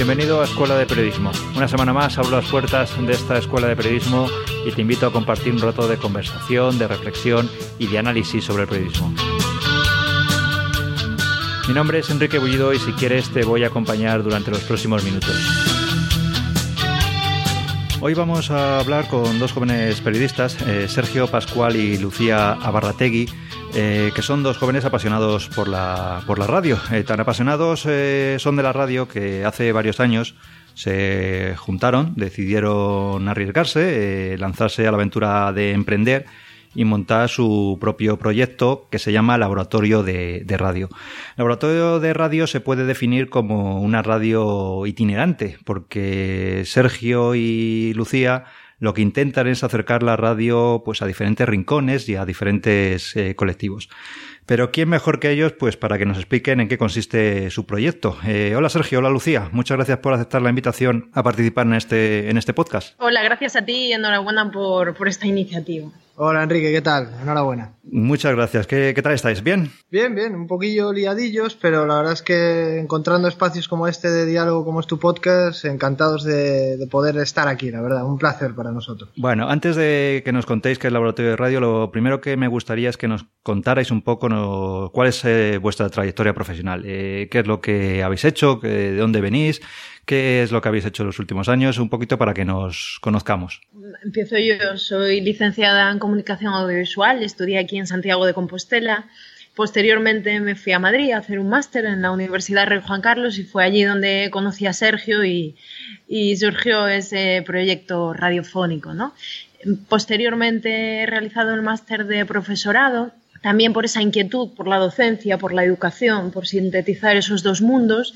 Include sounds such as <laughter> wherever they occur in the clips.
Bienvenido a Escuela de Periodismo. Una semana más abro las puertas de esta Escuela de Periodismo y te invito a compartir un rato de conversación, de reflexión y de análisis sobre el periodismo. Mi nombre es Enrique Bullido y si quieres te voy a acompañar durante los próximos minutos. Hoy vamos a hablar con dos jóvenes periodistas, eh, Sergio Pascual y Lucía Abarrategui, eh, que son dos jóvenes apasionados por la, por la radio. Eh, tan apasionados son de la radio que hace varios años se juntaron, decidieron arriesgarse, lanzarse a la aventura de emprender y montar su propio proyecto que se llama Laboratorio de, Radio. Laboratorio de Radio se puede definir como una radio itinerante, porque Sergio y Lucía lo que intentan es acercar la radio pues a diferentes rincones y a diferentes eh, colectivos. Pero ¿quién mejor que ellos pues para que nos expliquen en qué consiste su proyecto? Eh, hola Sergio, hola Lucía, muchas gracias por aceptar la invitación a participar en este, en este podcast. Hola, gracias a ti y enhorabuena por, por esta iniciativa. Hola Enrique, ¿qué tal? Enhorabuena. Muchas gracias. ¿Qué, tal estáis? ¿Bien? Bien, bien, un poquillo liadillos, pero la verdad es que encontrando espacios como este de diálogo, como es tu podcast, encantados de, poder estar aquí, la verdad, un placer para nosotros. Bueno, antes de que nos contéis qué es el laboratorio de radio, lo primero que me gustaría es que nos contarais un poco cuál es eh, vuestra trayectoria profesional, eh, qué es lo que habéis hecho, de dónde venís, ¿Qué es lo que habéis hecho en los últimos años? Un poquito para que nos conozcamos. Empiezo yo, soy licenciada en comunicación audiovisual, estudié aquí en Santiago de Compostela. Posteriormente me fui a Madrid a hacer un máster en la Universidad Rey Juan Carlos y fue allí donde conocí a Sergio y, surgió ese proyecto radiofónico. ¿no? Posteriormente he realizado el máster de profesorado, también por esa inquietud por la docencia, por la educación, por sintetizar esos dos mundos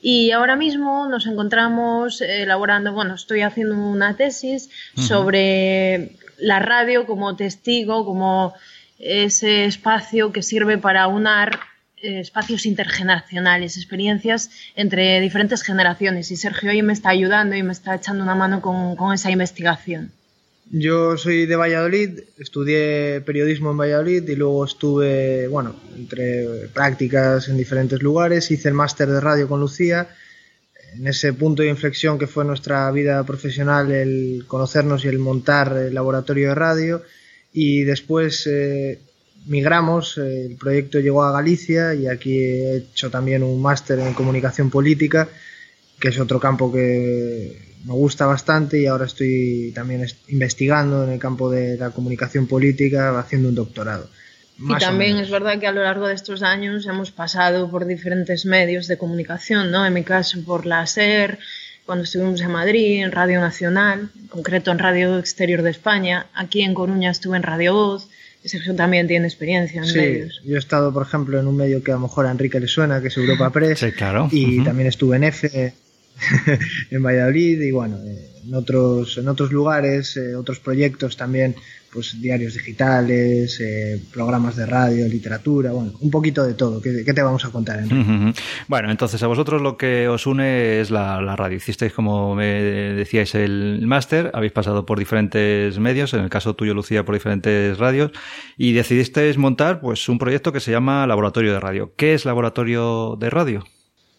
y ahora mismo nos encontramos elaborando, bueno, estoy haciendo una tesis sobre la radio como testigo, como ese espacio que sirve para unar eh, espacios intergeneracionales, experiencias entre diferentes generaciones. Y Sergio hoy me está ayudando y me está echando una mano con esa investigación. Yo soy de Valladolid, estudié periodismo en Valladolid y luego estuve, bueno, entre prácticas en diferentes lugares, hice el máster de radio con Lucía. En ese punto de inflexión que fue nuestra vida profesional, el conocernos y el montar el laboratorio de radio. Y después eh, migramos, el proyecto llegó a Galicia y aquí he hecho también un máster en comunicación política, que es otro campo que me gusta bastante y ahora estoy también investigando en el campo de la comunicación política, haciendo un doctorado. y también es verdad que a lo largo de estos años hemos pasado por diferentes medios de comunicación, ¿no? En mi caso por la SER, cuando estuvimos en Madrid, en Radio Nacional, en concreto en Radio Exterior de España. Aquí en Coruña estuve en Radio Voz. Sergio también tiene experiencia en sí, Yo he estado, por ejemplo, en un medio que a lo mejor a Enrique le suena, que es Europa Press. Sí, claro. Y también estuve en EFE, <laughs> en Valladolid y bueno, eh, en otros, en otros lugares, eh, otros proyectos también, pues diarios digitales, eh, programas de radio, literatura, bueno, un poquito de todo. ¿Qué, te vamos a contar? Bueno, entonces a vosotros lo que os une es la, radio. Hicisteis, como me decíais, el máster, habéis pasado por diferentes medios, en el caso tuyo, Lucía, por diferentes radios, y decidisteis montar pues un proyecto que se llama Laboratorio de Radio. ¿Qué es Laboratorio de Radio?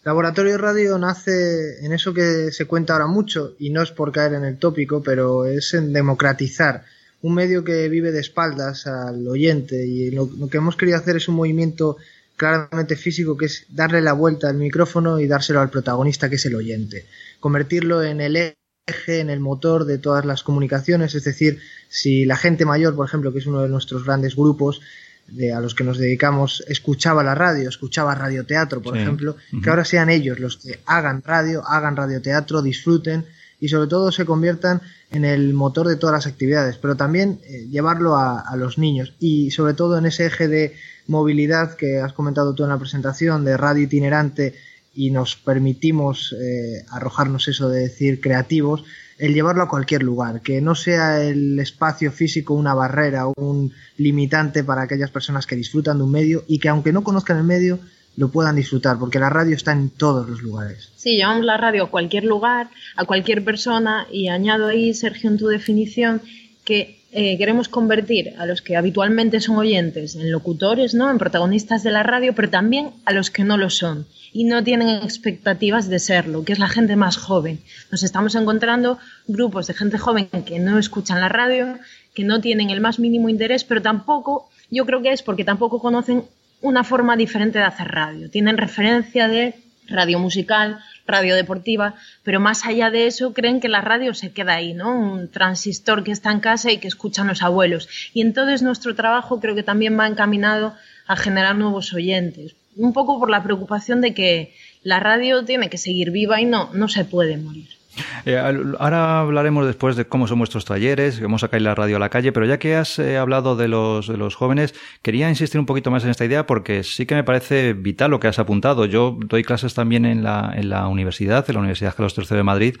Laboratorio Radio nace en eso que se cuenta ahora mucho, y no es por caer en el tópico, pero es en democratizar. Un medio que vive de espaldas al oyente y lo, que hemos querido hacer es un movimiento claramente físico que es darle la vuelta al micrófono y dárselo al protagonista que es el oyente, convertirlo en el eje, en el motor de todas las comunicaciones, es decir, si la gente mayor, por ejemplo, que es uno de nuestros grandes grupos, de, a los que nos dedicamos escuchaba la radio, escuchaba radioteatro, por ejemplo, que ahora sean ellos los que hagan radio, hagan radioteatro, disfruten y sobre todo se conviertan en el motor de todas las actividades, pero también eh, llevarlo a, los niños y sobre todo en ese eje de movilidad que has comentado tú en la presentación, de radio itinerante y nos permitimos eh, arrojarnos eso de decir creativos, el llevarlo a cualquier lugar, que no sea el espacio físico una barrera o un limitante para aquellas personas que disfrutan de un medio y que aunque no conozcan el medio, lo puedan disfrutar, porque la radio está en todos los lugares. Sí, llevamos la radio a cualquier lugar, a cualquier persona y añado ahí, Sergio, en tu definición, que eh, queremos convertir a los que habitualmente son oyentes en locutores, ¿no? En protagonistas de la radio, pero también a los que no lo son y no tienen expectativas de serlo, que es la gente más joven. Nos estamos encontrando grupos de gente joven que no escuchan la radio, que no tienen el más mínimo interés, pero tampoco, yo creo que es porque tampoco conocen una forma diferente de hacer radio. Tienen referencia de radio musical, radio deportiva, pero más allá de eso creen que la radio se queda ahí, ¿no? Un transistor que está en casa y que escuchan los abuelos. Y entonces nuestro trabajo creo que también va encaminado a generar nuevos oyentes, un poco por la preocupación de que la radio tiene que seguir viva y no, no se puede morir. Eh, ahora hablaremos después de cómo son vuestros talleres, cómo sacáis la radio a la calle, pero ya que has eh, hablado de los, de los jóvenes, quería insistir un poquito más en esta idea porque sí que me parece vital lo que has apuntado. Yo doy clases también en la, en la universidad, en la Universidad Carlos III de Madrid,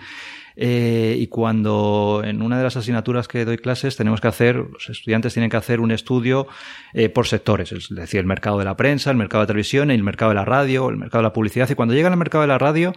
eh, y cuando en una de las asignaturas que doy clases tenemos que hacer, los estudiantes tienen que hacer un estudio por sectores, es decir, el mercado de la prensa, el mercado de televisión, el mercado de la radio, el mercado de la publicidad. Y cuando llegan al mercado de la radio,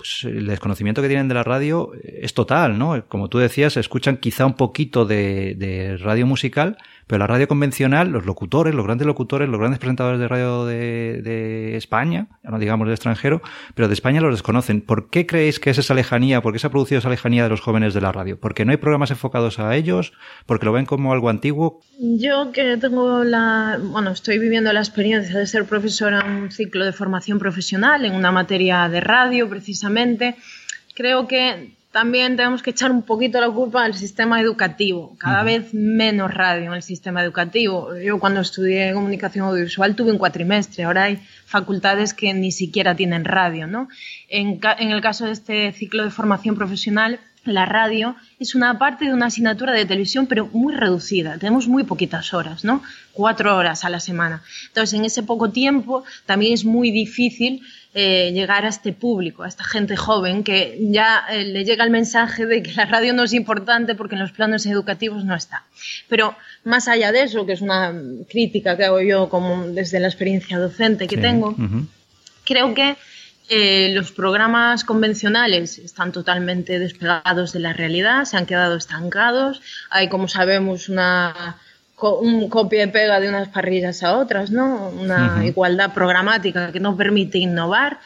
pues el desconocimiento que tienen de la radio es total, ¿no? Como tú decías, escuchan quizá un poquito de, de radio musical, pero la radio convencional, los locutores, los grandes locutores, los grandes presentadores de radio de, de España, no digamos de extranjero, pero de España los desconocen. ¿Por qué creéis que es esa lejanía? ¿Por qué se ha producido esa lejanía de los jóvenes de la radio? ¿Porque no hay programas enfocados a ellos? ¿Porque lo ven como algo antiguo? Yo que tengo la, bueno, estoy viviendo la experiencia de ser profesora en un ciclo de formación profesional en una materia de radio precisamente, creo que también tenemos que echar un poquito la culpa al sistema educativo. Cada vez menos radio en el sistema educativo. Yo cuando estudié comunicación audiovisual tuve un cuatrimestre. Ahora hay facultades que ni siquiera tienen radio. ¿no? En, en el caso de este ciclo de formación profesional, la radio es una parte de una asignatura de televisión, pero muy reducida. Tenemos muy poquitas horas, ¿no? Cuatro horas a la semana. Entonces, en ese poco tiempo también es muy difícil eh, llegar a este público, a esta gente joven que ya eh, le llega el mensaje de que la radio no es importante porque en los planos educativos no está. Pero más allá de eso, que es una crítica que hago yo como desde la experiencia docente que tengo, creo que eh, los programas convencionales están totalmente despegados de la realidad, se han quedado estancados. Hay, como sabemos, una un copia y pega de unas parrillas a otras, ¿no? Una igualdad programática que no permite innovar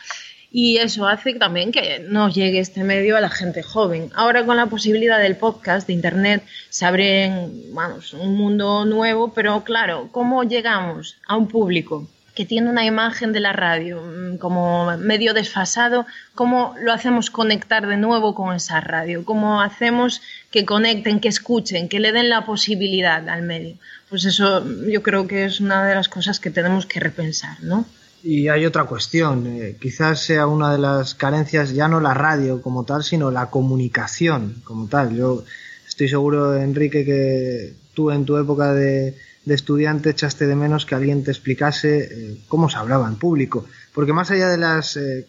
y eso hace también que no llegue este medio a la gente joven. Ahora con la posibilidad del podcast, de internet, se abre un mundo nuevo, pero claro, ¿cómo llegamos a un público que tiene una imagen de la radio mm, como medio desfasado, ¿cómo lo hacemos conectar de nuevo con esa radio? ¿Cómo hacemos que conecten, que escuchen, que le den la posibilidad al medio? Pues eso yo creo que es una de las cosas que tenemos que repensar, ¿no? Y hay otra cuestión, eh, quizás sea una de las carencias ya no la radio como tal, sino la comunicación como tal. Yo estoy seguro, Enrique, que tú en tu época de, de estudiante echaste de menos que alguien te explicase eh, cómo se hablaba en público. Porque más allá de las eh,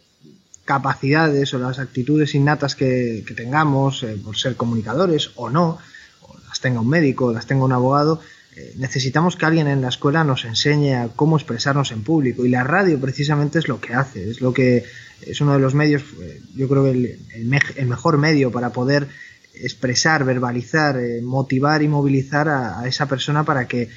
capacidades o las actitudes innatas que, tengamos eh, por ser comunicadores o no, o las tenga un médico, o las tenga un abogado, necesitamos que alguien en la escuela nos enseñe a cómo expresarnos en público. Y la radio precisamente es lo que hace, es lo que es uno de los medios, yo creo que el, mejor medio para poder expresar, verbalizar, motivar y movilizar a, esa persona para que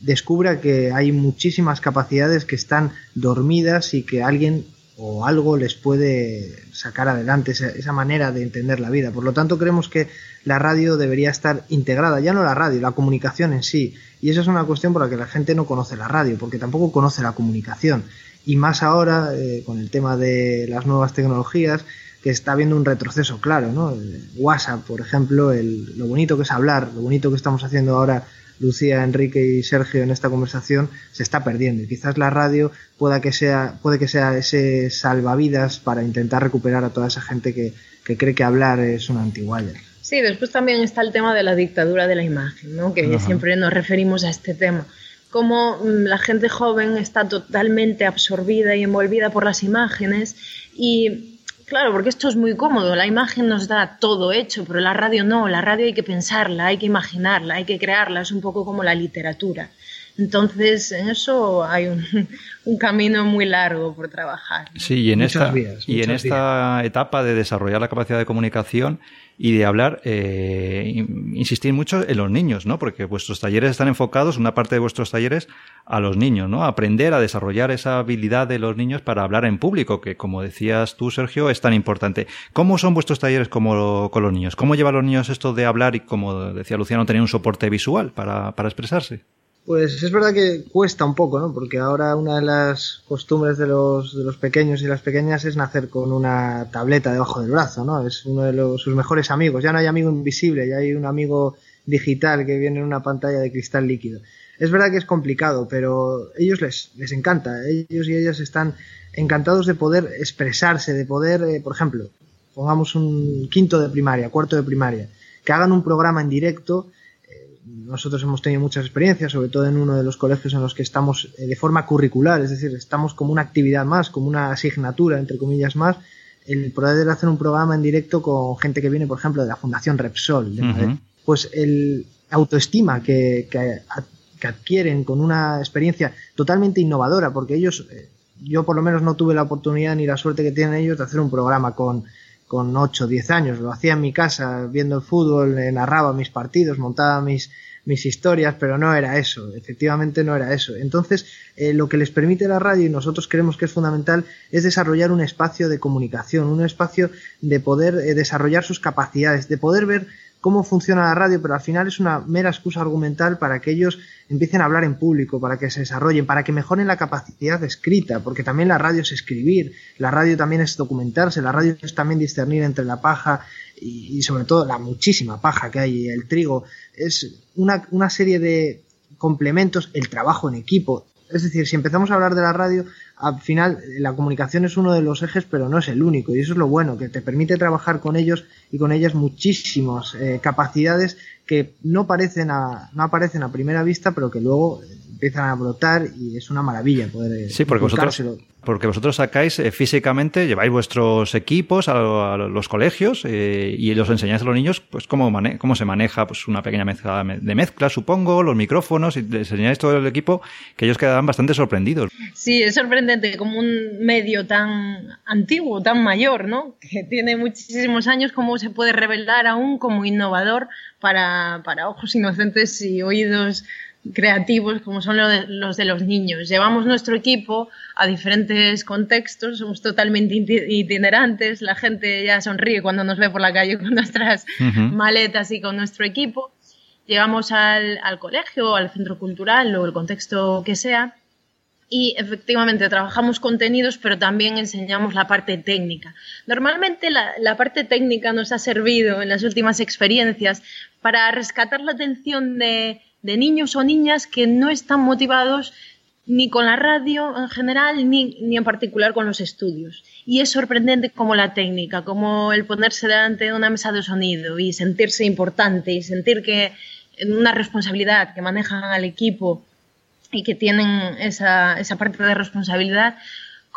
descubra que hay muchísimas capacidades que están dormidas y que alguien o algo les puede sacar adelante esa, manera de entender la vida. Por lo tanto, creemos que la radio debería estar integrada, ya no la radio, la comunicación en sí. Y esa es una cuestión por la que la gente no conoce la radio, porque tampoco conoce la comunicación. Y más ahora, eh, con el tema de las nuevas tecnologías, que está habiendo un retroceso claro, ¿no? WhatsApp, por ejemplo, el, lo bonito que es hablar, lo bonito que estamos haciendo ahora Lucía, Enrique y Sergio en esta conversación se está perdiendo. Y quizás la radio pueda que sea, puede que sea ese salvavidas para intentar recuperar a toda esa gente que, cree que hablar es una antiguaya. Sí, después también está el tema de la dictadura de la imagen, ¿no? que siempre nos referimos a este tema. Cómo mm, la gente joven está totalmente absorbida y envolvida por las imágenes y Claro, porque esto es muy cómodo, la imagen nos da todo hecho, pero la radio no, la radio hay que pensarla, hay que imaginarla, hay que crearla, es un poco como la literatura. Entonces, en eso hay <laughs> un, camino muy largo por trabajar. Sí, y en esta, y en esta etapa de desarrollar la capacidad de comunicación y de hablar, eh, insistir mucho en los niños, ¿no? Porque vuestros talleres están enfocados, una parte de vuestros talleres, a los niños, ¿no? Aprender a desarrollar esa habilidad de los niños para hablar en público, que como decías tú, Sergio, es tan importante. ¿Cómo son vuestros talleres como, con los niños? ¿Cómo llevan los niños esto de hablar y, como decía Luciano, tener un soporte visual para, para expresarse? Pues es verdad que cuesta un poco, ¿no? Porque ahora una de las costumbres de los, de los pequeños y las pequeñas es nacer con una tableta debajo del brazo, ¿no? Es uno de los, sus mejores amigos. Ya no hay amigo invisible, ya hay un amigo digital que viene en una pantalla de cristal líquido. Es verdad que es complicado, pero ellos les, les encanta. Ellos y ellas están encantados de poder expresarse, de poder, eh, por ejemplo, pongamos un quinto de primaria, cuarto de primaria, que hagan un programa en directo nosotros hemos tenido muchas experiencias, sobre todo en uno de los colegios en los que estamos eh, de forma curricular, es decir, estamos como una actividad más, como una asignatura, entre comillas, más, el poder hacer un programa en directo con gente que viene, por ejemplo, de la Fundación Repsol, pues el autoestima que, que, adquieren con una experiencia totalmente innovadora, porque ellos, eh, yo por lo menos no tuve la oportunidad ni la suerte que tienen ellos de hacer un programa con con 8 o 10 años, lo hacía en mi casa viendo el fútbol, narraba mis partidos, montaba mis, mis historias, pero no era eso, efectivamente no era eso. Entonces, eh, lo que les permite la radio, y nosotros creemos que es fundamental, es desarrollar un espacio de comunicación, un espacio de poder eh, desarrollar sus capacidades, de poder ver cómo funciona la radio, pero al final es una mera excusa argumental para que ellos empiecen a hablar en público, para que se desarrollen, para que mejoren la capacidad escrita, porque también la radio es escribir, la radio también es documentarse, la radio es también discernir entre la paja y, sobre todo la muchísima paja que hay, el trigo, es una, una serie de complementos, el trabajo en equipo. Es decir, si empezamos a hablar de la radio, al final la comunicación es uno de los ejes, pero no es el único. Y eso es lo bueno, que te permite trabajar con ellos y con ellas muchísimas eh, capacidades que no, parecen a, no aparecen a primera vista, pero que luego empiezan a brotar y es una maravilla poder sí, porque vosotros, porque vosotros sacáis eh, físicamente, lleváis vuestros equipos a, los colegios eh, y los enseñáis a los niños pues cómo, cómo se maneja pues una pequeña mezcla de mezcla, supongo, los micrófonos y les enseñáis todo el equipo que ellos quedarán bastante sorprendidos. Sí, es sorprendente como un medio tan antiguo, tan mayor, ¿no? Que tiene muchísimos años, cómo se puede revelar aún como innovador para, para ojos inocentes y oídos creativos como son los de los niños. Llevamos nuestro equipo a diferentes contextos, somos totalmente itinerantes, la gente ya sonríe cuando nos ve por la calle <laughs> con nuestras maletas y con nuestro equipo. Llegamos al, al colegio, al centro cultural o el contexto que sea y efectivamente trabajamos contenidos, pero también enseñamos la parte técnica. Normalmente la, la, parte técnica nos ha servido en las últimas experiencias para rescatar la atención de, de niños o niñas que no están motivados ni con la radio en general, ni, en particular con los estudios. Y es sorprendente como la técnica, como el ponerse delante de una mesa de sonido y sentirse importante y sentir que una responsabilidad, que manejan al equipo y que tienen esa, esa parte de responsabilidad,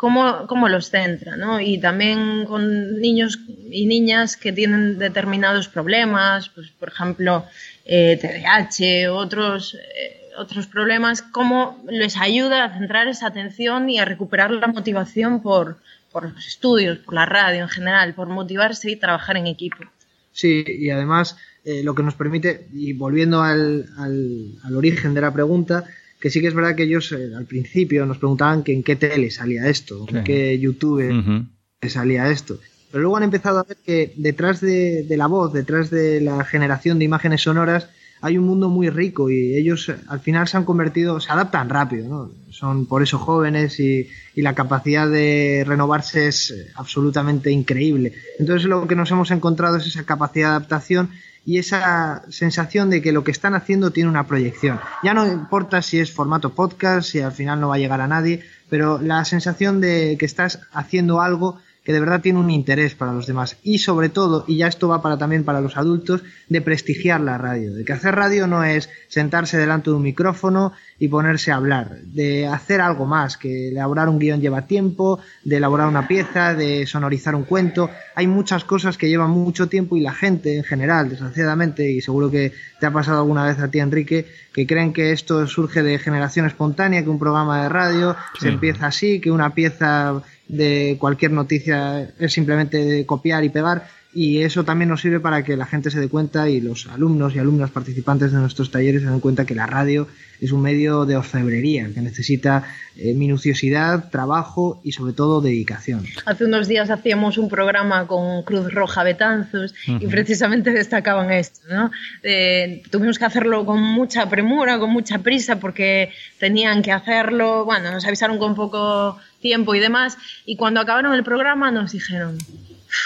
cómo, cómo los centra, ¿no? Y también con niños y niñas que tienen determinados problemas, pues por ejemplo, eh, TDAH, otros, eh, otros problemas, cómo les ayuda a centrar esa atención y a recuperar la motivación por, por los estudios, por la radio en general, por motivarse y trabajar en equipo. Sí, y además eh, lo que nos permite, y volviendo al, al, al origen de la pregunta, que sí que es verdad que ellos eh, al principio nos preguntaban que en qué tele salía esto, en qué YouTube salía esto. Pero luego han empezado a ver que detrás de, la voz, detrás de la generación de imágenes sonoras, hay un mundo muy rico y ellos eh, al final se han convertido, se adaptan rápido, ¿no? Son por eso jóvenes y, y, la capacidad de renovarse es eh, absolutamente increíble. Entonces lo que nos hemos encontrado es esa capacidad de adaptación y esa sensación de que lo que están haciendo tiene una proyección. Ya no importa si es formato podcast, si al final no va a llegar a nadie, pero la sensación de que estás haciendo algo que de verdad tiene un interés para los demás. Y sobre todo, y ya esto va para también para los adultos, de prestigiar la radio, de que hacer radio no es sentarse delante de un micrófono y ponerse a hablar, de hacer algo más, que elaborar un guion lleva tiempo, de elaborar una pieza, de sonorizar un cuento, hay muchas cosas que llevan mucho tiempo y la gente en general, desgraciadamente, y seguro que te ha pasado alguna vez a ti Enrique, que creen que esto surge de generación espontánea, que un programa de radio se empieza así, que una pieza de cualquier noticia es simplemente copiar y pegar y eso también nos sirve para que la gente se dé cuenta y los alumnos y alumnas participantes de nuestros talleres se den cuenta que la radio es un medio de orfebrería que necesita eh, minuciosidad, trabajo y sobre todo dedicación. Hace unos días hacíamos un programa con Cruz Roja Betanzos y precisamente destacaban esto, ¿no? tuvimos que hacerlo con mucha premura, con mucha prisa porque tenían que hacerlo, bueno, nos avisaron con poco tiempo y demás. Y cuando acabaron el programa nos dijeron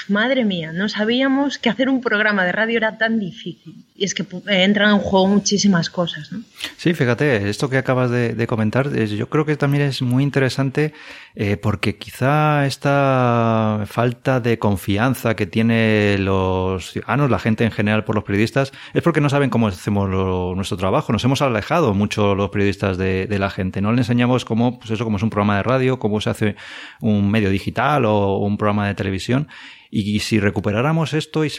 madre mía, no sabíamos que hacer un programa de radio era tan difícil. Y es que eh, entran en juego muchísimas cosas, ¿no? Sí, fíjate, esto que acabas de, comentar, yo creo que también es muy interesante eh, porque quizá esta falta de confianza que tienen los ciudadanos, la gente en general por los periodistas, es porque no saben cómo hacemos nuestro trabajo. Nos hemos alejado mucho los periodistas de, la gente. No le enseñamos cómo, pues eso, cómo es un programa de radio, cómo se hace un medio digital o un programa de televisión. Y si recuperáramos esto y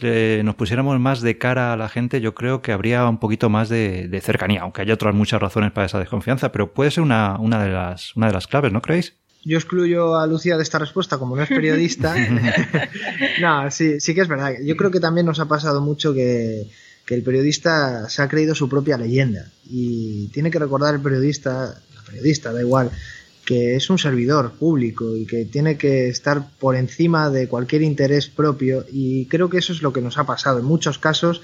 nos pusiéramos más de cara a la gente, yo creo que habría un poquito más de, cercanía, aunque hay otras muchas razones para esa desconfianza, pero puede ser una, una, de, las, una de las claves, ¿no creéis? Yo excluyo a Lucía de esta respuesta como no es periodista. <laughs> no, sí, sí que es verdad. Yo creo que también nos ha pasado mucho que, que el periodista se ha creído su propia leyenda y tiene que recordar el periodista, la periodista, da igual, que es un servidor público y que tiene que estar por encima de cualquier interés propio y creo que eso es lo que nos ha pasado. En muchos casos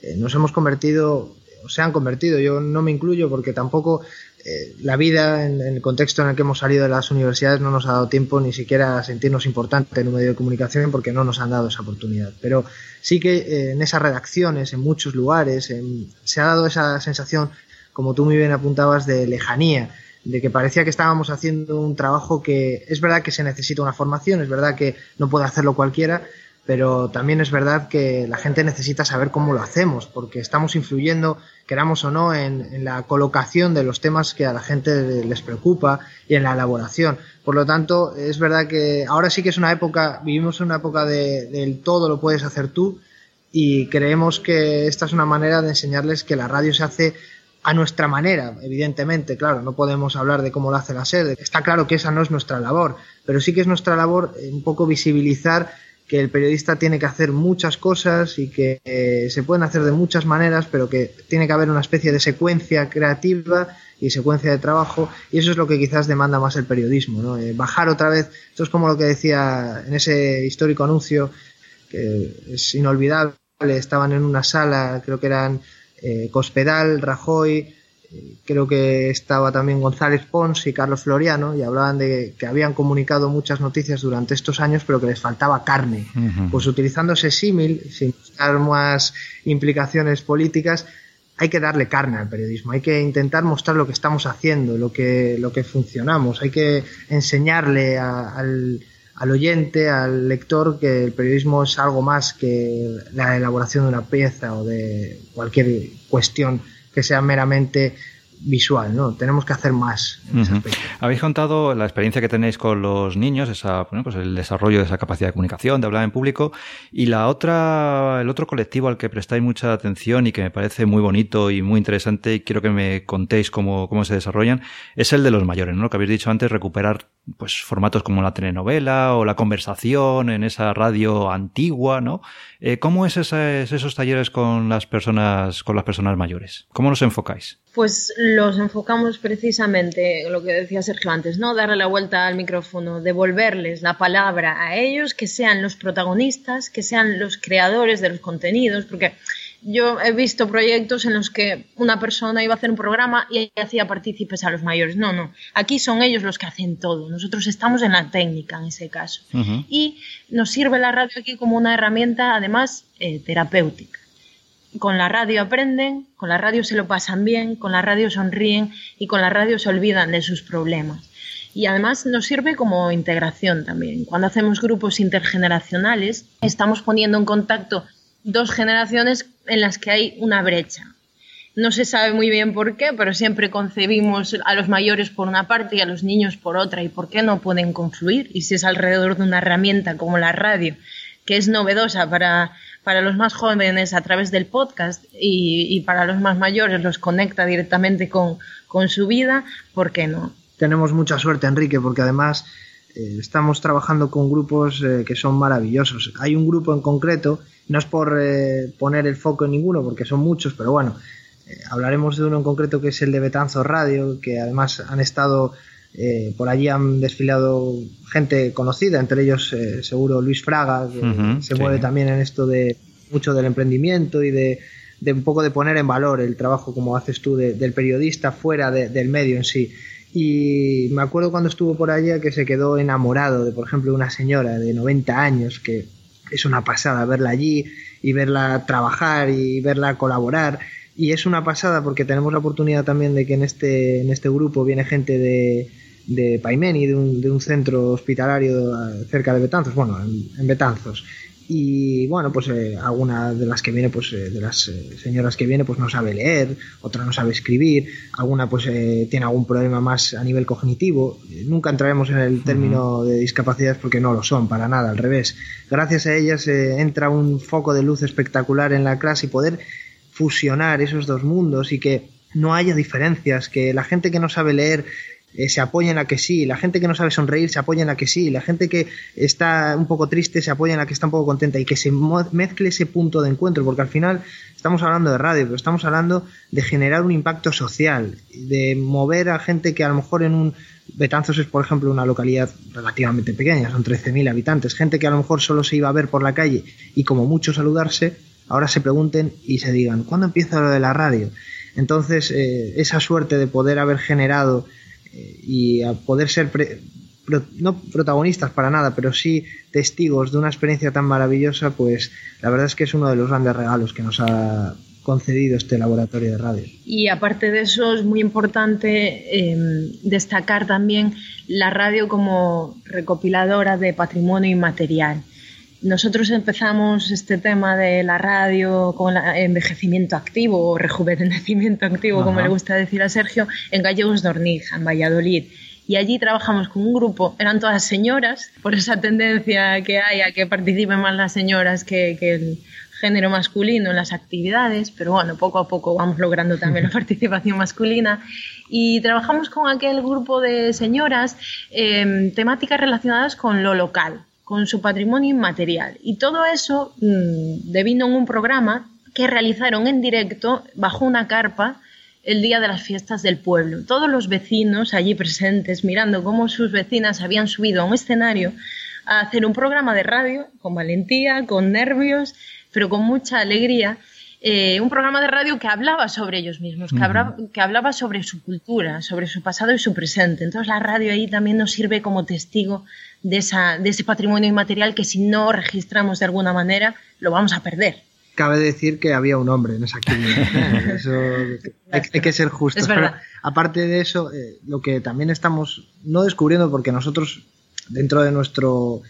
eh, nos hemos convertido, o se han convertido, yo no me incluyo porque tampoco eh, la vida en, el contexto en el que hemos salido de las universidades no nos ha dado tiempo ni siquiera a sentirnos importantes en un medio de comunicación porque no nos han dado esa oportunidad. Pero sí que eh, en esas redacciones, en muchos lugares, se ha dado esa sensación, como tú muy bien apuntabas, de lejanía de que parecía que estábamos haciendo un trabajo que es verdad que se necesita una formación, es verdad que no puede hacerlo cualquiera, pero también es verdad que la gente necesita saber cómo lo hacemos, porque estamos influyendo, queramos o no, en, la colocación de los temas que a la gente les preocupa y en la elaboración. Por lo tanto, es verdad que ahora sí que es una época, vivimos en una época del todo lo puedes hacer tú y creemos que esta es una manera de enseñarles que la radio se hace a nuestra manera, evidentemente, claro, no podemos hablar de cómo lo hace la SER, está claro que esa no es nuestra labor, pero sí que es nuestra labor eh, un poco visibilizar que el periodista tiene que hacer muchas cosas y que eh, se pueden hacer de muchas maneras, pero que tiene que haber una especie de secuencia creativa y secuencia de trabajo, y eso es lo que quizás demanda más el periodismo, ¿no? Eh, bajar otra vez, esto es como lo que decía en ese histórico anuncio, que es inolvidable, estaban en una sala, creo que eran eh, Cospedal, Rajoy, eh, creo que estaba también González Pons y Carlos Floriano, y hablaban de que habían comunicado muchas noticias durante estos años, pero que les faltaba carne. Pues utilizando ese símil, sin buscar más implicaciones políticas, hay que darle carne al periodismo, hay que intentar mostrar lo que estamos haciendo, lo que, lo que funcionamos, hay que enseñarle al, al oyente, al lector, que el periodismo es algo más que la elaboración de una pieza o de cualquier cuestión que sea meramente visual, ¿no? Tenemos que hacer más en ese aspecto. Habéis contado la experiencia que tenéis con los niños, esa, bueno, pues el desarrollo de esa capacidad de comunicación, de hablar en público, y la otra, el otro colectivo al que prestáis mucha atención y que me parece muy bonito y muy interesante y quiero que me contéis cómo, cómo se desarrollan, es el de los mayores, ¿no? Lo que habéis dicho antes, recuperar pues formatos como la telenovela o la conversación en esa radio antigua, ¿no? Eh, ¿Cómo es esos talleres con las personas, con las personas mayores? ¿Cómo los enfocáis? Pues los enfocamos precisamente, lo que decía Sergio antes, ¿no? Darle la vuelta al micrófono, devolverles la palabra a ellos, que sean los protagonistas, que sean los creadores de los contenidos, porque yo he visto proyectos en los que una persona iba a hacer un programa y hacía partícipes a los mayores. No, no. Aquí son ellos los que hacen todo. Nosotros estamos en la técnica en ese caso. Y nos sirve la radio aquí como una herramienta, además, eh, terapéutica. Con la radio aprenden, con la radio se lo pasan bien, con la radio sonríen y con la radio se olvidan de sus problemas. y además nos sirve como integración también. Cuando hacemos grupos intergeneracionales, estamos poniendo en contacto dos generaciones en las que hay una brecha. No se sabe muy bien por qué, pero siempre concebimos a los mayores por una parte y a los niños por otra. ¿Y por qué no pueden confluir? Y si es alrededor de una herramienta como la radio, que es novedosa para, para los más jóvenes a través del podcast y, para los más mayores los conecta directamente con, con su vida, ¿por qué no? tenemos mucha suerte, Enrique, porque además eh, estamos trabajando con grupos eh, que son maravillosos. Hay un grupo en concreto, no es por eh, poner el foco en ninguno, porque son muchos, pero bueno, hablaremos de uno en concreto que es el de Betanzo Radio, que además han estado por allí, han desfilado gente conocida, entre ellos seguro Luis Fraga, que se mueve también en esto de mucho del emprendimiento y de, un poco de poner en valor el trabajo como haces tú del periodista fuera del medio en sí. Y me acuerdo cuando estuvo por allá que se quedó enamorado de, por ejemplo, una señora de 90 años, que es una pasada verla allí y verla trabajar y verla colaborar. Y es una pasada porque tenemos la oportunidad también de que en este, en este grupo viene gente de, de Paimeni, de un, de un centro hospitalario cerca de Betanzos, bueno, en Betanzos. Y bueno pues eh, alguna de las que viene pues eh, de las eh, señoras que viene pues no sabe leer otra no sabe escribir alguna pues tiene algún problema más a nivel cognitivo. Nunca entraremos en el término de discapacidades porque no lo son para nada al revés. Gracias a ellas entra un foco de luz espectacular en la clase y poder fusionar esos dos mundos y que no haya diferencias que la gente que no sabe leer eh, se apoya en la que sí, la gente que no sabe sonreír se apoya en la que sí, la gente que está un poco triste se apoya en la que está un poco contenta y que se mezcle ese punto de encuentro, porque al final estamos hablando de radio, pero estamos hablando de generar un impacto social, de mover a gente que a lo mejor en un Betanzos es, por ejemplo, una localidad relativamente pequeña, son 13.000 habitantes, gente que a lo mejor solo se iba a ver por la calle y como mucho saludarse, ahora se pregunten y se digan, ¿cuándo empieza lo de la radio? Entonces, eh, esa suerte de poder haber generado y a poder ser no protagonistas para nada, pero sí testigos de una experiencia tan maravillosa, pues la verdad es que es uno de los grandes regalos que nos ha concedido este laboratorio de radio. Y aparte de eso es muy importante em, destacar también la radio como recopiladora de patrimonio inmaterial. Nosotros empezamos este tema de la radio con el envejecimiento activo o rejuvenecimiento activo, como le gusta decir a Sergio, en Gallegos de Ornija, en Valladolid. Y allí trabajamos con un grupo, eran todas señoras, por esa tendencia que hay a que participen más las señoras que, que el género masculino en las actividades, pero bueno, poco a poco vamos logrando también la <laughs> participación masculina. Y trabajamos con aquel grupo de señoras eh, temáticas relacionadas con lo local, con su patrimonio inmaterial. Y todo eso mmm, devino en un programa que realizaron en directo bajo una carpa el día de las fiestas del pueblo. Todos los vecinos allí presentes mirando cómo sus vecinas habían subido a un escenario a hacer un programa de radio con valentía, con nervios, pero con mucha alegría eh, un programa de radio que hablaba sobre ellos mismos, que, hablaba, que hablaba sobre su cultura, sobre su pasado y su presente. Entonces la radio ahí también nos sirve como testigo de, esa, de ese patrimonio inmaterial que si no registramos de alguna manera lo vamos a perder. Cabe decir que había un hombre en esa actividad. <laughs> eso hay, que ser justo. aparte de eso, eh, lo que también estamos no descubriendo, porque nosotros dentro de nuestro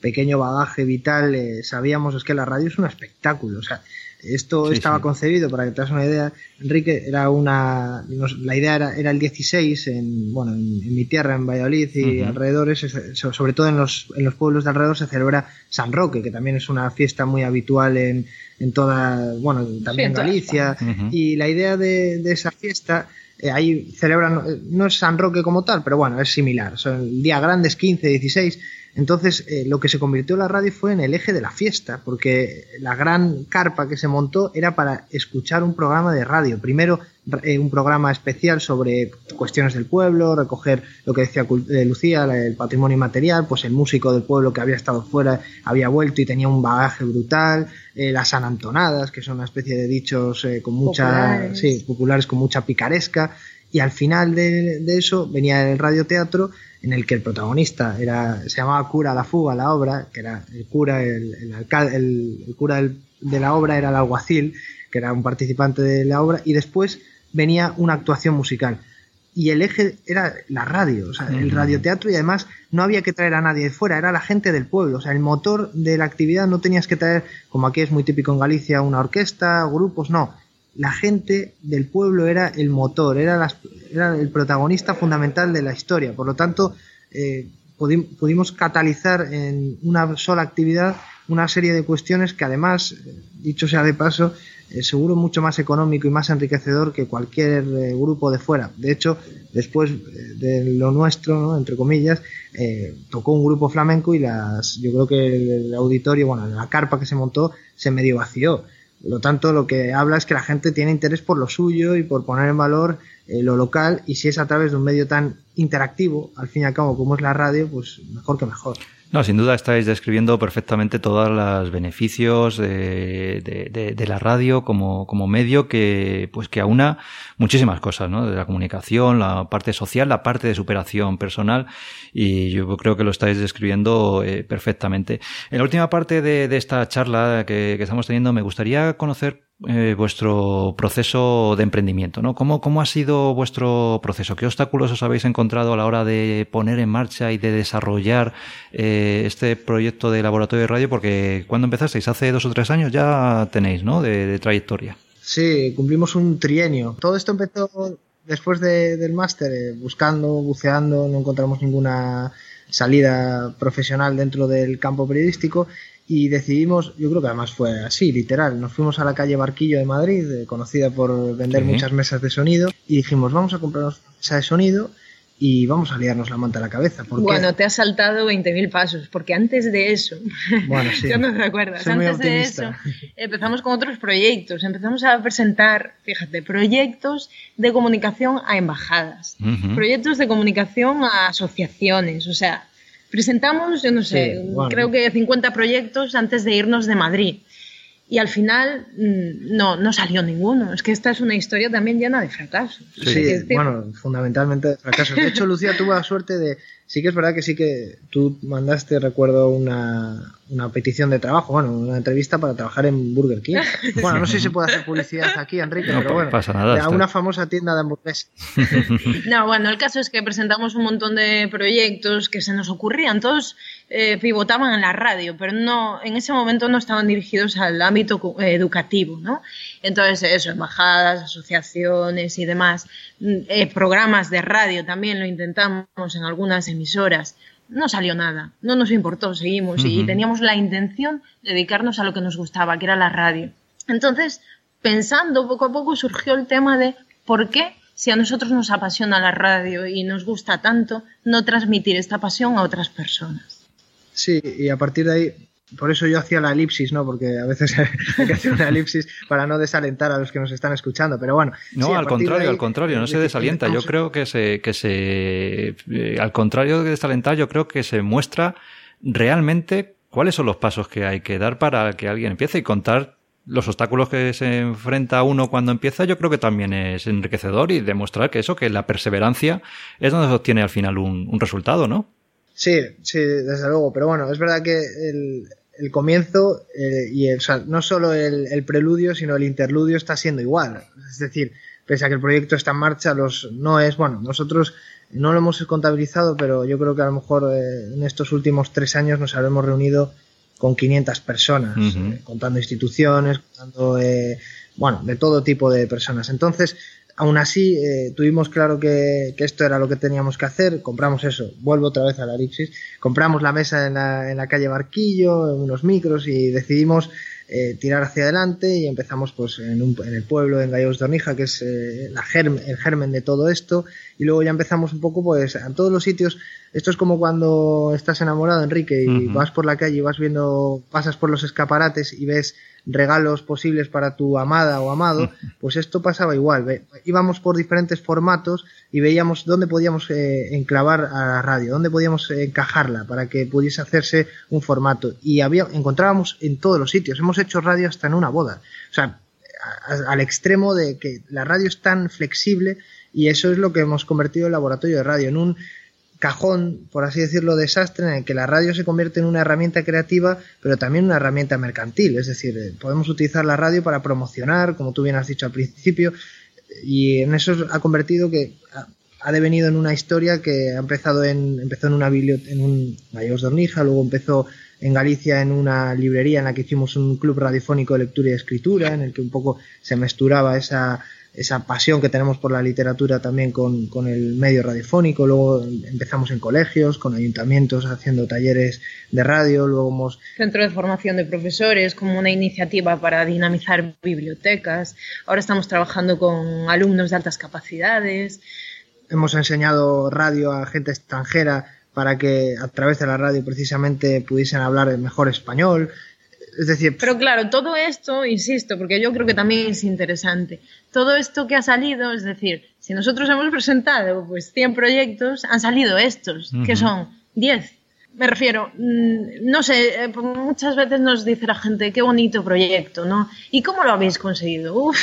pequeño bagaje vital eh, sabíamos es que la radio es un espectáculo. O sea, esto estaba concebido, para que te hagas una idea, Enrique, era una. La idea era, era el 16 en, bueno, en, mi tierra, en Valladolid y alrededores, sobre todo en los, en los pueblos de alrededor, se celebra San Roque, que también es una fiesta muy habitual en, en toda. Bueno, también en Galicia. Y la idea de, de esa fiesta. Eh, ahí celebran, no es San Roque como tal, pero bueno, es similar. Son el día grande es 15, 16, entonces, eh, lo que se convirtió en la radio fue en el eje de la fiesta, porque la gran carpa que se montó era para escuchar un programa de radio. Primero, eh, un programa especial sobre cuestiones del pueblo, recoger lo que decía eh, Lucía, el patrimonio inmaterial, pues el músico del pueblo que había estado fuera había vuelto y tenía un bagaje brutal, las anantonadas, que son una especie de dichos con mucha, populares. sí, populares con mucha picaresca, y al final de, de eso venía el radioteatro en el que el protagonista era, se llamaba Cura la Fuga, la obra, que era el cura, el, el, alcalde, el, cura de la obra era el alguacil, que era un participante de la obra, y después venía una actuación musical. y el eje era la radio, o sea, el radioteatro y además no había que traer a nadie de fuera, era la gente del pueblo, o sea, el motor de la actividad no tenías que traer, como aquí es muy típico en Galicia, una orquesta, grupos, no, la gente del pueblo era el motor, era, era el protagonista fundamental de la historia, por lo tanto, eh, pudimos catalizar en una sola actividad una serie de cuestiones que además, dicho sea de paso, es seguro mucho más económico y más enriquecedor que cualquier eh, grupo de fuera. De hecho, después eh, de lo nuestro, entre comillas, eh, tocó un grupo flamenco y las, yo creo que el, auditorio, bueno, la carpa que se montó se medio vació. Lo tanto, lo que habla es que la gente tiene interés por lo suyo y por poner en valor lo local y si es a través de un medio tan interactivo, al fin y al cabo, como es la radio, pues mejor que mejor. No, sin duda estáis describiendo perfectamente todos los beneficios de, la radio como, medio que, pues que aúna muchísimas cosas, ¿no? De la comunicación, la parte social, la parte de superación personal y yo creo que lo estáis describiendo eh, perfectamente. En la última parte de, esta charla que estamos teniendo me gustaría conocer eh, vuestro proceso de emprendimiento, ¿no? ¿Cómo, ¿Cómo ha sido vuestro proceso? ¿Qué obstáculos os habéis encontrado a la hora de poner en marcha y de desarrollar eh, este proyecto de laboratorio de radio? Porque cuando empezasteis, hace dos o tres años ya tenéis, ¿no? De, trayectoria. Sí, cumplimos un trienio. Todo esto empezó después del máster, eh, buscando, buceando, no encontramos ninguna salida profesional dentro del campo periodístico y decidimos, yo creo que además fue así, literal, nos fuimos a la calle Barquillo de Madrid, eh, conocida por vender muchas mesas de sonido, y dijimos, vamos a comprarnos una mesa de sonido y vamos a liarnos la manta a la cabeza. Bueno, te has saltado 20.000 pasos, porque antes de eso, <laughs> bueno, sí, no te acuerdas, antes de eso empezamos con otros proyectos, empezamos a presentar, fíjate, proyectos de comunicación a embajadas, proyectos de comunicación a asociaciones, o sea, Presentamos, yo no sé, creo que 50 proyectos antes de irnos de Madrid. Y al final mm, no, no salió ninguno. Es que esta es una historia también llena de fracasos. Sí, bueno, fundamentalmente de fracasos. De hecho, Lucía tuvo la suerte de, sí que es verdad que sí que tú mandaste, recuerdo, una, una petición de trabajo, bueno, una entrevista para trabajar en Burger King. <laughs> Bueno, no sé si se puede hacer publicidad aquí, Enrique, pero bueno, pasa nada, a una famosa tienda de hamburguesas. <laughs> No, bueno, el caso es que presentamos un montón de proyectos que se nos ocurrían, todos eh, pivotaban en la radio, pero no, en ese momento no estaban dirigidos al ámbito educativo, ¿no? Entonces, eso, embajadas, asociaciones y demás, mm, eh, programas de radio también lo intentamos en algunas emisoras. No salió nada, no nos importó, seguimos y teníamos la intención de dedicarnos a lo que nos gustaba, que era la radio. Entonces, pensando poco a poco surgió el tema de por qué si a nosotros nos apasiona la radio y nos gusta tanto, no transmitir esta pasión a otras personas. Sí, y a partir de ahí por eso yo hacía la elipsis, ¿no? Porque a veces <laughs> hay que hacer una elipsis para no desalentar a los que nos están escuchando. Pero bueno. No, al contrario, al contrario, no se desalienta. Yo creo que se, que se, eh, al contrario de desalentar, yo creo que se muestra realmente cuáles son los pasos que hay que dar para que alguien empiece y contar los obstáculos que se enfrenta uno cuando empieza, yo creo que también es enriquecedor y demostrar que eso, que la perseverancia es donde se obtiene al final un, un resultado, ¿no? Sí, sí, desde luego. Pero bueno, es verdad que el, el comienzo eh, y el, o sea, no solo el, preludio, sino el interludio está siendo igual. Es decir, pese a que el proyecto está en marcha, los no es, bueno, nosotros no lo hemos contabilizado, pero yo creo que a lo mejor eh, en estos últimos tres años nos habremos reunido con 500 personas, eh, contando instituciones, contando, bueno, de todo tipo de personas. Entonces, Aún así, eh, tuvimos claro que, esto era lo que teníamos que hacer, compramos eso, vuelvo otra vez a la elipsis, compramos la mesa en la, en la calle Barquillo, unos micros y decidimos eh, tirar hacia adelante y empezamos pues en, un, en el pueblo, en Gallegos de Ornija, que es eh, la el germen de todo esto, y luego ya empezamos un poco pues a todos los sitios, esto es como cuando estás enamorado, Enrique, y vas por la calle y vas viendo, pasas por los escaparates y ves regalos posibles para tu amada o amado, <laughs> pues esto pasaba igual. Íbamos por diferentes formatos y veíamos dónde podíamos eh, enclavar a la radio, dónde podíamos encajarla para que pudiese hacerse un formato. Y había, encontrábamos en todos los sitios. Hemos hecho radio hasta en una boda. O sea, al extremo de que la radio es tan flexible y eso es lo que hemos convertido el laboratorio de radio en un cajón, por así decirlo, desastre en el que la radio se convierte en una herramienta creativa, pero también una herramienta mercantil. Es decir, eh, podemos utilizar la radio para promocionar, como tú bien has dicho al principio, y en eso ha convertido que ha devenido en una historia que ha empezado en, empezó en una en un Mayos de Ornija, luego empezó en Galicia en una librería en la que hicimos un club radiofónico de lectura y escritura, en el que un poco se mesturaba esa, esa pasión que tenemos por la literatura también con, con, el medio radiofónico. Luego empezamos en colegios, con ayuntamientos haciendo talleres de radio. Luego hemos... Centro de formación de profesores, como una iniciativa para dinamizar bibliotecas. Ahora estamos trabajando con alumnos de altas capacidades. Hemos enseñado radio a gente extranjera para que a través de la radio precisamente pudiesen hablar mejor español. Es decir, pero claro, todo esto, insisto, porque yo creo que también es interesante, todo esto que ha salido, es decir, si nosotros hemos presentado pues 100 proyectos, han salido estos, que son 10. Me refiero, mm, no sé, eh, muchas veces nos dice la gente, qué bonito proyecto, ¿no? ¿Y cómo lo habéis conseguido? Uf,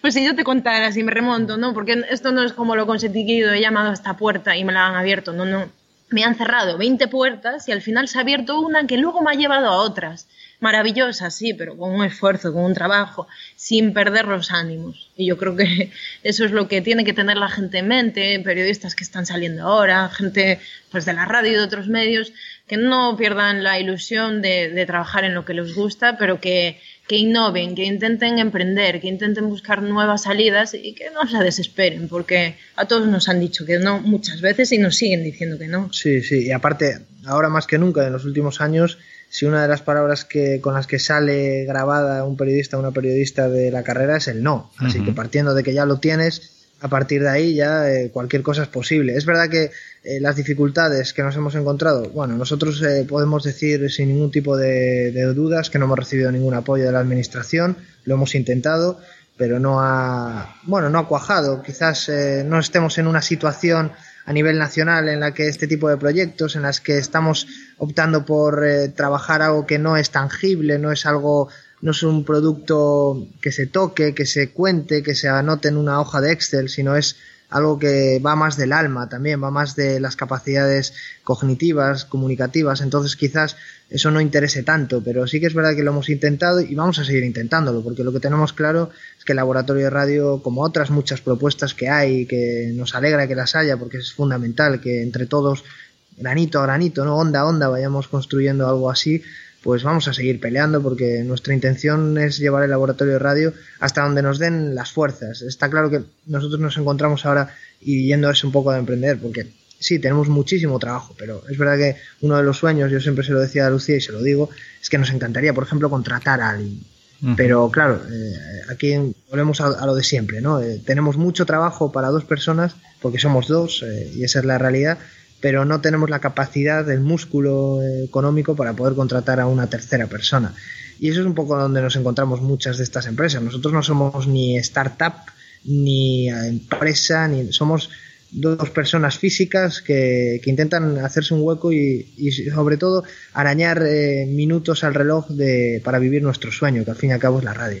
pues si yo te contara, si me remonto, ¿no? Porque esto no es como lo he conseguido, he llamado a esta puerta y me la han abierto, no, no me han cerrado 20 puertas y al final se ha abierto una que luego me ha llevado a otras. Maravillosas, sí, pero con un esfuerzo, con un trabajo, sin perder los ánimos. Y yo creo que <laughs> eso es lo que tiene que tener la gente en mente, periodistas que están saliendo ahora, gente pues de la radio y de otros medios, que no pierdan la ilusión de, de trabajar en lo que les gusta, pero que, que innoven, que intenten emprender, que intenten buscar nuevas salidas y que no se desesperen, porque a todos nos han dicho que no muchas veces y nos siguen diciendo que no. Sí, sí, y aparte, ahora más que nunca, en los últimos años, si una de las palabras que, con las que sale grabada un periodista o una periodista de la carrera es el no. Así que partiendo de que ya lo tienes, a partir de ahí ya eh, cualquier cosa es posible. Es verdad que eh, las dificultades que nos hemos encontrado, bueno, nosotros eh, podemos decir sin ningún tipo de, dudas que no hemos recibido ningún apoyo de la administración, lo hemos intentado, pero no ha, bueno, no ha cuajado. Quizás no estemos en una situación a nivel nacional en la que este tipo de proyectos, en las que estamos optando por trabajar algo que no es tangible, no es algo no es un producto que se toque, que se cuente, que se anote en una hoja de Excel, sino es algo que va más del alma también, va más de las capacidades cognitivas, comunicativas, entonces quizás eso no interese tanto, pero sí que es verdad que lo hemos intentado y vamos a seguir intentándolo, porque lo que tenemos claro es que el laboratorio de radio, como otras muchas propuestas que hay, que nos alegra que las haya, porque es fundamental que entre todos, granito a granito, no onda a onda, vayamos construyendo algo así, pues vamos a seguir peleando porque nuestra intención es llevar el laboratorio de radio hasta donde nos den las fuerzas. Está claro que nosotros nos encontramos ahora y yendo a un poco de emprender, porque sí, tenemos muchísimo trabajo, pero es verdad que uno de los sueños, yo siempre se lo decía a Lucía y se lo digo, es que nos encantaría, por ejemplo, contratar a alguien. Pero claro, eh, aquí volvemos a, lo de siempre, ¿no? Eh, tenemos mucho trabajo para dos personas, porque somos dos, eh, y esa es la realidad, pero no tenemos la capacidad del músculo económico para poder contratar a una tercera persona. Y eso es un poco donde nos encontramos muchas de estas empresas. Nosotros no somos ni startup, ni empresa, ni somos dos personas físicas que, intentan hacerse un hueco y, sobre todo arañar eh, minutos al reloj de, para vivir nuestro sueño, que al fin y al cabo es la radio.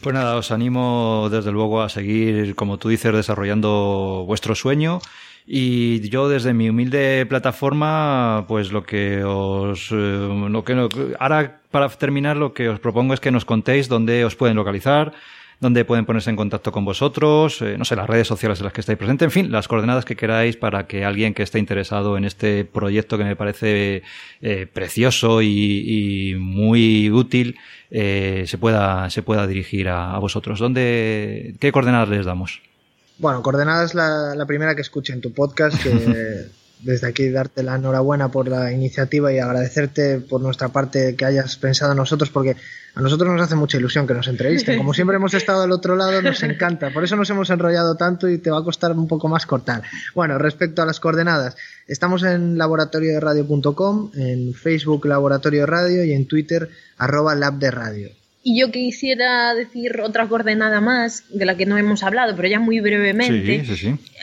Pues nada, os animo desde luego a seguir, como tú dices, desarrollando vuestro sueño y yo desde mi humilde plataforma, pues lo que os, eh, lo que ahora para terminar lo que os propongo es que nos contéis dónde os pueden localizar, dónde pueden ponerse en contacto con vosotros, eh, no sé, las redes sociales en las que estáis presentes, en fin, las coordenadas que queráis para que alguien que esté interesado en este proyecto que me parece eh, precioso y, muy útil se pueda se pueda dirigir a vosotros. ¿Dónde, qué coordenadas les damos? Bueno, Coordenadas la, la primera que escuché en tu podcast. Que <laughs> desde aquí darte la enhorabuena por la iniciativa y agradecerte por nuestra parte que hayas pensado en nosotros, porque a nosotros nos hace mucha ilusión que nos entrevisten. Como siempre hemos estado al otro lado, nos encanta. Por eso nos hemos enrollado tanto y te va a costar un poco más cortar. Bueno, respecto a las coordenadas, estamos en laboratorioderadio.com, en Facebook Laboratorio Radio y en Twitter arroba Lab de Radio. Y yo quisiera decir otra coordenada más, de la que no hemos hablado, pero ya muy brevemente.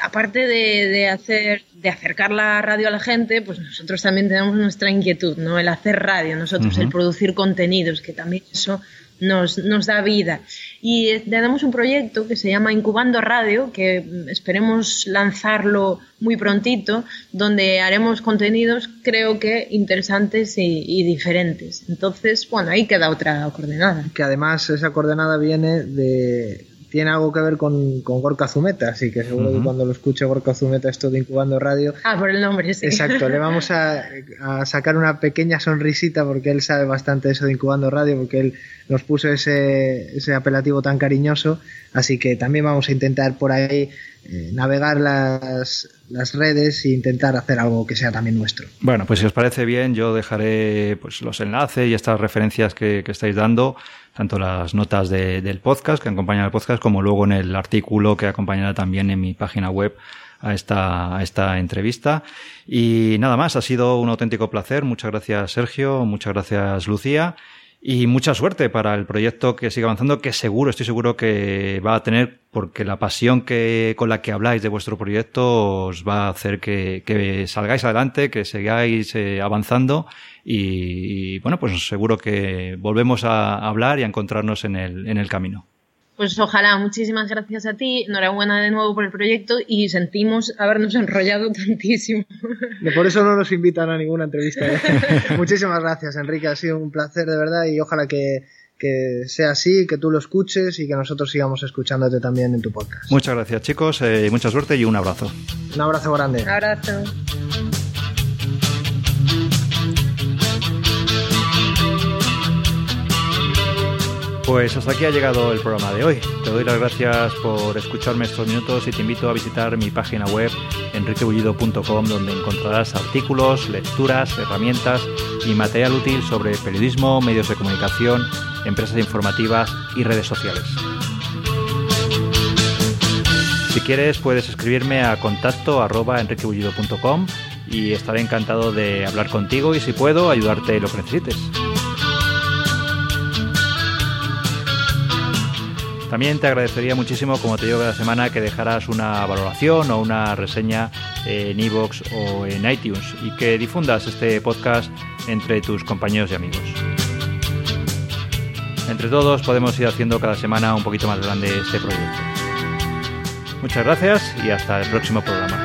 Aparte de, hacer, de acercar la radio a la gente, pues nosotros también tenemos nuestra inquietud, ¿no? El hacer radio, nosotros, el producir contenidos, que también eso nos, nos da vida. Y eh, tenemos un proyecto que se llama Incubando Radio, que mm, esperemos lanzarlo muy prontito, donde haremos contenidos creo que interesantes y, diferentes. Entonces, bueno, ahí queda otra coordenada. Que además esa coordenada viene de tiene algo que ver con, con Gorka Zumeta, así que seguro que cuando lo escuche Gorka Zumeta esto de Incubando Radio... Ah, por el nombre, sí. Exacto, le vamos a, a, sacar una pequeña sonrisita porque él sabe bastante eso de Incubando Radio, porque él nos puso ese, ese apelativo tan cariñoso, así que también vamos a intentar por ahí eh, navegar las, las redes e intentar hacer algo que sea también nuestro. Bueno, pues si os parece bien, yo dejaré pues, los enlaces y estas referencias que, que estáis dando tanto las notas de, del podcast que acompañan el podcast como luego en el artículo que acompañará también en mi página web a esta, a esta entrevista. Y nada más, ha sido un auténtico placer. Muchas gracias Sergio, muchas gracias Lucía y mucha suerte para el proyecto que siga avanzando, que seguro, estoy seguro que va a tener, porque la pasión que, con la que habláis de vuestro proyecto os va a hacer que, que salgáis adelante, que sigáis eh, avanzando y, bueno, pues seguro que volvemos a hablar y a encontrarnos en el, en el camino. Pues ojalá, muchísimas gracias a ti, enhorabuena de nuevo por el proyecto y sentimos habernos enrollado <laughs> tantísimo. Por eso no nos invitan a ninguna entrevista. ¿eh? <laughs> muchísimas gracias, Enrique, ha sido un placer de verdad y ojalá que, que sea así, que tú lo escuches y que nosotros sigamos escuchándote también en tu podcast. Muchas gracias chicos, eh, mucha suerte y un abrazo. Un abrazo grande. Un abrazo. Pues hasta aquí ha llegado el programa de hoy. Te doy las gracias por escucharme estos minutos y te invito a visitar mi página web enriquebullido.com donde encontrarás artículos, lecturas, herramientas y material útil sobre periodismo, medios de comunicación, empresas informativas y redes sociales. Si quieres puedes escribirme a contacto arroba enriquebullido.com y estaré encantado de hablar contigo y si puedo ayudarte lo que necesites. También te agradecería muchísimo, como te digo cada semana, que dejaras una valoración o una reseña en iVoox o en iTunes y que difundas este podcast entre tus compañeros y amigos. Entre todos podemos ir haciendo cada semana un poquito más grande este proyecto. Muchas gracias y hasta el próximo programa.